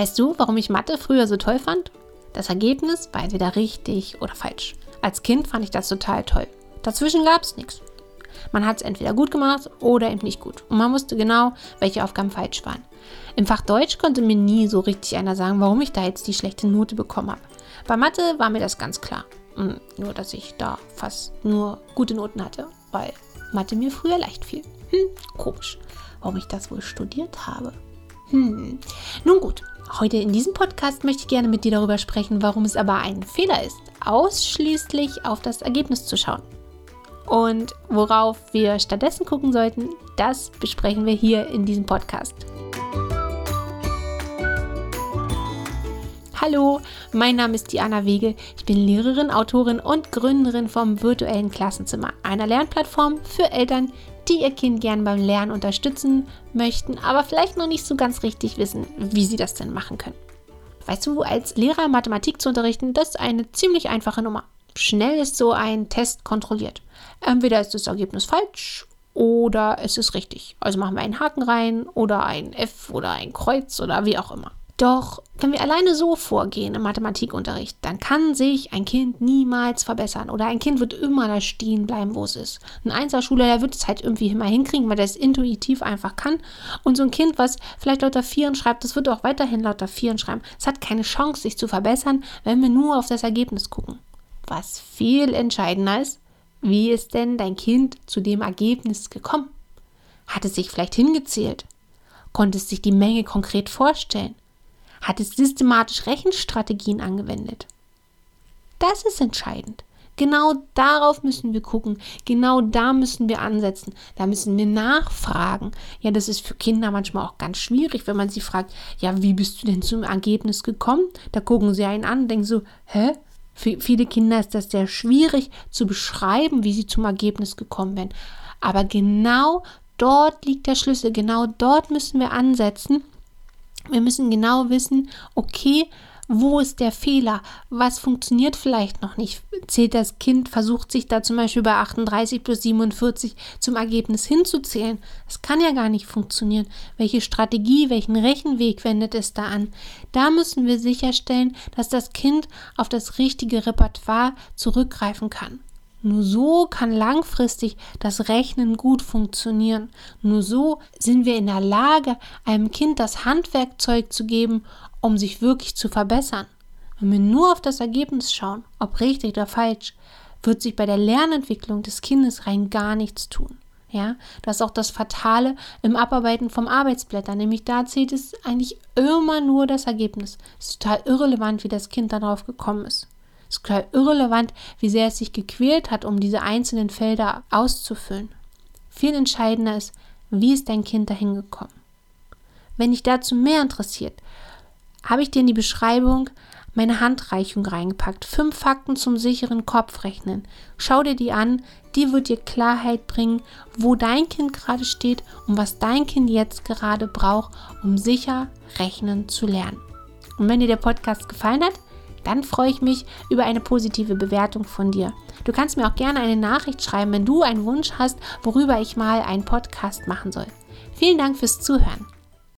Weißt du, warum ich Mathe früher so toll fand? Das Ergebnis war entweder richtig oder falsch. Als Kind fand ich das total toll. Dazwischen gab es nichts. Man hat es entweder gut gemacht oder eben nicht gut. Und man wusste genau, welche Aufgaben falsch waren. Im Fach Deutsch konnte mir nie so richtig einer sagen, warum ich da jetzt die schlechte Note bekommen habe. Bei Mathe war mir das ganz klar. Hm, nur, dass ich da fast nur gute Noten hatte, weil Mathe mir früher leicht fiel. Hm, komisch, warum ich das wohl studiert habe. Hm, nun gut, heute in diesem Podcast möchte ich gerne mit dir darüber sprechen, warum es aber ein Fehler ist, ausschließlich auf das Ergebnis zu schauen. Und worauf wir stattdessen gucken sollten, das besprechen wir hier in diesem Podcast. Hallo, mein Name ist Diana Wege. Ich bin Lehrerin, Autorin und Gründerin vom virtuellen Klassenzimmer, einer Lernplattform für Eltern, die ihr Kind gern beim Lernen unterstützen möchten, aber vielleicht noch nicht so ganz richtig wissen, wie sie das denn machen können. Weißt du, als Lehrer Mathematik zu unterrichten, das ist eine ziemlich einfache Nummer. Schnell ist so ein Test kontrolliert. Entweder ist das Ergebnis falsch oder es ist richtig. Also machen wir einen Haken rein oder ein F oder ein Kreuz oder wie auch immer. Doch wenn wir alleine so vorgehen im Mathematikunterricht, dann kann sich ein Kind niemals verbessern oder ein Kind wird immer da stehen bleiben, wo es ist. Ein Einserschüler, der wird es halt irgendwie immer hinkriegen, weil er es intuitiv einfach kann. Und so ein Kind, was vielleicht lauter Vieren schreibt, das wird auch weiterhin lauter Vieren schreiben. Es hat keine Chance, sich zu verbessern, wenn wir nur auf das Ergebnis gucken. Was viel entscheidender ist, wie ist denn dein Kind zu dem Ergebnis gekommen? Hat es sich vielleicht hingezählt? Konnte es sich die Menge konkret vorstellen? Hat es systematisch Rechenstrategien angewendet? Das ist entscheidend. Genau darauf müssen wir gucken. Genau da müssen wir ansetzen. Da müssen wir nachfragen. Ja, das ist für Kinder manchmal auch ganz schwierig, wenn man sie fragt, ja, wie bist du denn zum Ergebnis gekommen? Da gucken sie einen an und denken so, hä? Für viele Kinder ist das sehr schwierig zu beschreiben, wie sie zum Ergebnis gekommen wären. Aber genau dort liegt der Schlüssel. Genau dort müssen wir ansetzen wir müssen genau wissen, okay, wo ist der Fehler? Was funktioniert vielleicht noch nicht? Zählt das Kind, versucht sich da zum Beispiel bei 38 plus 47 zum Ergebnis hinzuzählen? Das kann ja gar nicht funktionieren. Welche Strategie, welchen Rechenweg wendet es da an? Da müssen wir sicherstellen, dass das Kind auf das richtige Repertoire zurückgreifen kann. Nur so kann langfristig das Rechnen gut funktionieren. Nur so sind wir in der Lage, einem Kind das Handwerkzeug zu geben, um sich wirklich zu verbessern. Wenn wir nur auf das Ergebnis schauen, ob richtig oder falsch, wird sich bei der Lernentwicklung des Kindes rein gar nichts tun. Ja, das ist auch das Fatale im Abarbeiten vom Arbeitsblätter, nämlich da zählt es eigentlich immer nur das Ergebnis. Es ist total irrelevant, wie das Kind darauf gekommen ist. Es ist total irrelevant, wie sehr es sich gequält hat, um diese einzelnen Felder auszufüllen. Viel entscheidender ist, wie ist dein Kind dahin gekommen. Wenn dich dazu mehr interessiert, habe ich dir in die Beschreibung meine Handreichung reingepackt. Fünf Fakten zum sicheren Kopfrechnen. Schau dir die an, die wird dir Klarheit bringen, wo dein Kind gerade steht und was dein Kind jetzt gerade braucht, um sicher rechnen zu lernen. Und wenn dir der Podcast gefallen hat, dann freue ich mich über eine positive Bewertung von dir. Du kannst mir auch gerne eine Nachricht schreiben, wenn du einen Wunsch hast, worüber ich mal einen Podcast machen soll. Vielen Dank fürs Zuhören.